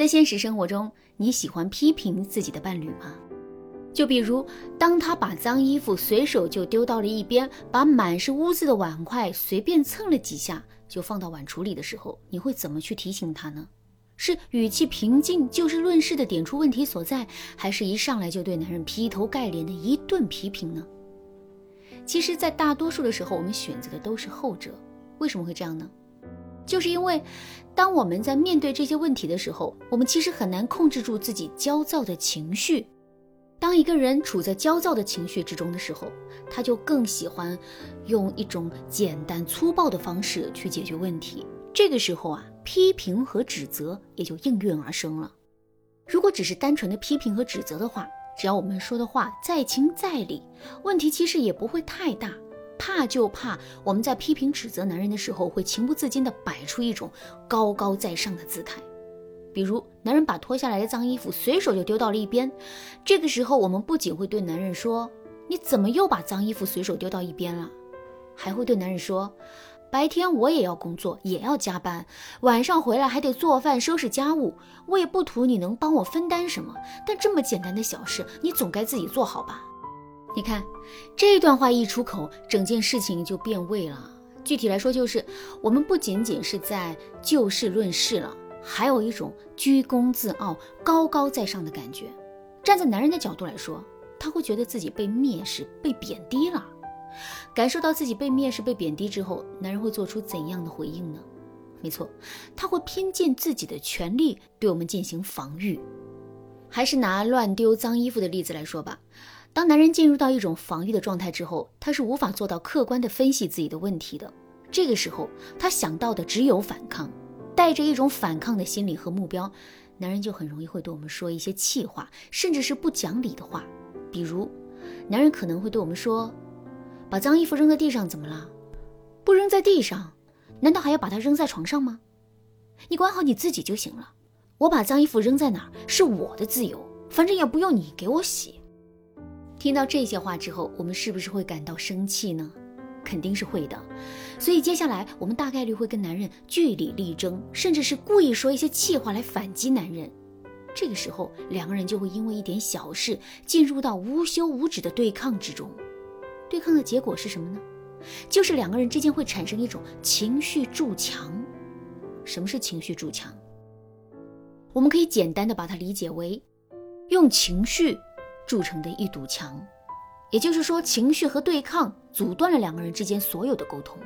在现实生活中，你喜欢批评自己的伴侣吗？就比如，当他把脏衣服随手就丢到了一边，把满是污渍的碗筷随便蹭了几下就放到碗橱里的时候，你会怎么去提醒他呢？是语气平静、就事论事的点出问题所在，还是一上来就对男人劈头盖脸的一顿批评呢？其实，在大多数的时候，我们选择的都是后者。为什么会这样呢？就是因为，当我们在面对这些问题的时候，我们其实很难控制住自己焦躁的情绪。当一个人处在焦躁的情绪之中的时候，他就更喜欢用一种简单粗暴的方式去解决问题。这个时候啊，批评和指责也就应运而生了。如果只是单纯的批评和指责的话，只要我们说的话再轻再理，问题其实也不会太大。怕就怕我们在批评指责男人的时候，会情不自禁地摆出一种高高在上的姿态。比如，男人把脱下来的脏衣服随手就丢到了一边，这个时候我们不仅会对男人说：“你怎么又把脏衣服随手丢到一边了？”还会对男人说：“白天我也要工作，也要加班，晚上回来还得做饭、收拾家务。我也不图你能帮我分担什么，但这么简单的小事，你总该自己做好吧？”你看，这段话一出口，整件事情就变味了。具体来说，就是我们不仅仅是在就事论事了，还有一种居功自傲、高高在上的感觉。站在男人的角度来说，他会觉得自己被蔑视、被贬低了。感受到自己被蔑视、被贬低之后，男人会做出怎样的回应呢？没错，他会拼尽自己的全力对我们进行防御。还是拿乱丢脏衣服的例子来说吧。当男人进入到一种防御的状态之后，他是无法做到客观的分析自己的问题的。这个时候，他想到的只有反抗，带着一种反抗的心理和目标，男人就很容易会对我们说一些气话，甚至是不讲理的话。比如，男人可能会对我们说：“把脏衣服扔在地上怎么了？不扔在地上，难道还要把它扔在床上吗？你管好你自己就行了。我把脏衣服扔在哪儿是我的自由，反正也不用你给我洗。”听到这些话之后，我们是不是会感到生气呢？肯定是会的。所以接下来我们大概率会跟男人据理力争，甚至是故意说一些气话来反击男人。这个时候，两个人就会因为一点小事进入到无休无止的对抗之中。对抗的结果是什么呢？就是两个人之间会产生一种情绪筑墙。什么是情绪筑墙？我们可以简单的把它理解为用情绪。铸成的一堵墙，也就是说，情绪和对抗阻断了两个人之间所有的沟通。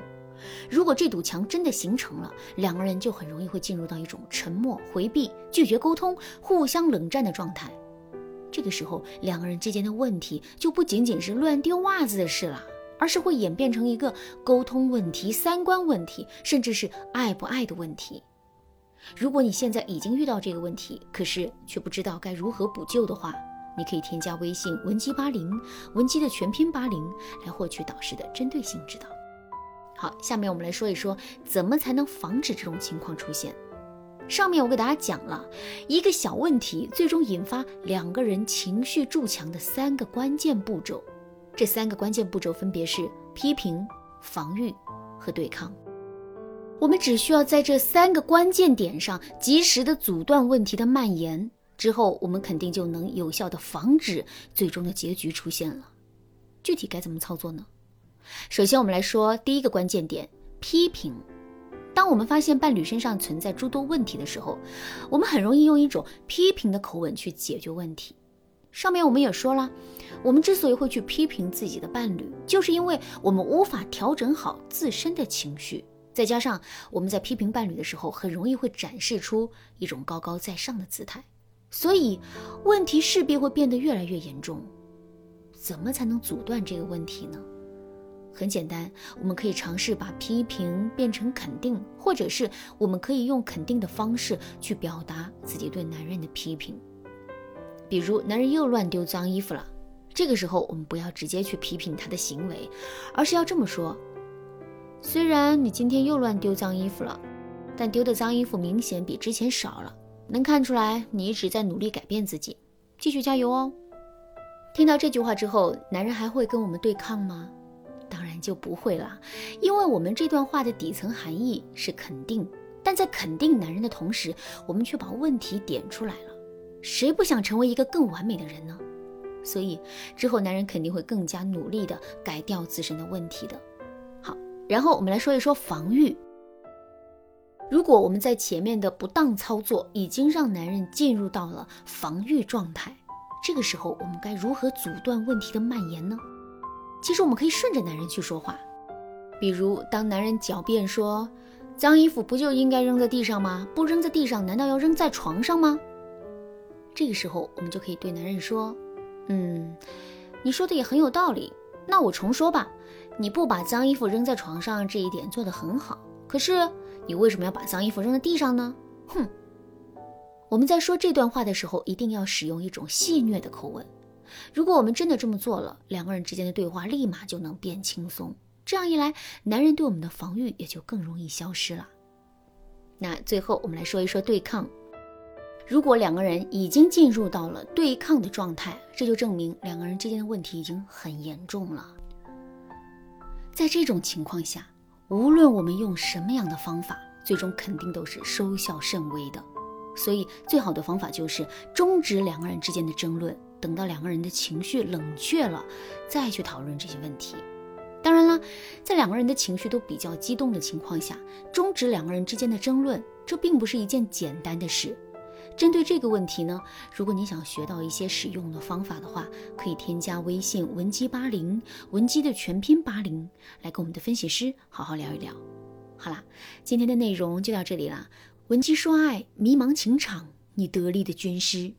如果这堵墙真的形成了，两个人就很容易会进入到一种沉默、回避、拒绝沟通、互相冷战的状态。这个时候，两个人之间的问题就不仅仅是乱丢袜子的事了，而是会演变成一个沟通问题、三观问题，甚至是爱不爱的问题。如果你现在已经遇到这个问题，可是却不知道该如何补救的话，你可以添加微信文姬八零，文姬的全拼八零，来获取导师的针对性指导。好，下面我们来说一说，怎么才能防止这种情况出现。上面我给大家讲了一个小问题，最终引发两个人情绪筑墙的三个关键步骤。这三个关键步骤分别是批评、防御和对抗。我们只需要在这三个关键点上，及时的阻断问题的蔓延。之后，我们肯定就能有效的防止最终的结局出现了。具体该怎么操作呢？首先，我们来说第一个关键点：批评。当我们发现伴侣身上存在诸多问题的时候，我们很容易用一种批评的口吻去解决问题。上面我们也说了，我们之所以会去批评自己的伴侣，就是因为我们无法调整好自身的情绪，再加上我们在批评伴侣的时候，很容易会展示出一种高高在上的姿态。所以，问题势必会变得越来越严重。怎么才能阻断这个问题呢？很简单，我们可以尝试把批评变成肯定，或者是我们可以用肯定的方式去表达自己对男人的批评。比如，男人又乱丢脏衣服了，这个时候我们不要直接去批评他的行为，而是要这么说：虽然你今天又乱丢脏衣服了，但丢的脏衣服明显比之前少了。能看出来，你一直在努力改变自己，继续加油哦。听到这句话之后，男人还会跟我们对抗吗？当然就不会了，因为我们这段话的底层含义是肯定，但在肯定男人的同时，我们却把问题点出来了。谁不想成为一个更完美的人呢？所以之后男人肯定会更加努力的改掉自身的问题的。好，然后我们来说一说防御。如果我们在前面的不当操作已经让男人进入到了防御状态，这个时候我们该如何阻断问题的蔓延呢？其实我们可以顺着男人去说话，比如当男人狡辩说：“脏衣服不就应该扔在地上吗？不扔在地上，难道要扔在床上吗？”这个时候我们就可以对男人说：“嗯，你说的也很有道理。那我重说吧，你不把脏衣服扔在床上这一点做得很好，可是。”你为什么要把脏衣服扔在地上呢？哼！我们在说这段话的时候，一定要使用一种戏谑的口吻。如果我们真的这么做了，两个人之间的对话立马就能变轻松。这样一来，男人对我们的防御也就更容易消失了。那最后，我们来说一说对抗。如果两个人已经进入到了对抗的状态，这就证明两个人之间的问题已经很严重了。在这种情况下，无论我们用什么样的方法，最终肯定都是收效甚微的。所以，最好的方法就是终止两个人之间的争论，等到两个人的情绪冷却了，再去讨论这些问题。当然了，在两个人的情绪都比较激动的情况下，终止两个人之间的争论，这并不是一件简单的事。针对这个问题呢，如果你想学到一些使用的方法的话，可以添加微信文姬八零，文姬的全拼八零，来跟我们的分析师好好聊一聊。好啦，今天的内容就到这里啦，文姬说爱，迷茫情场，你得力的军师。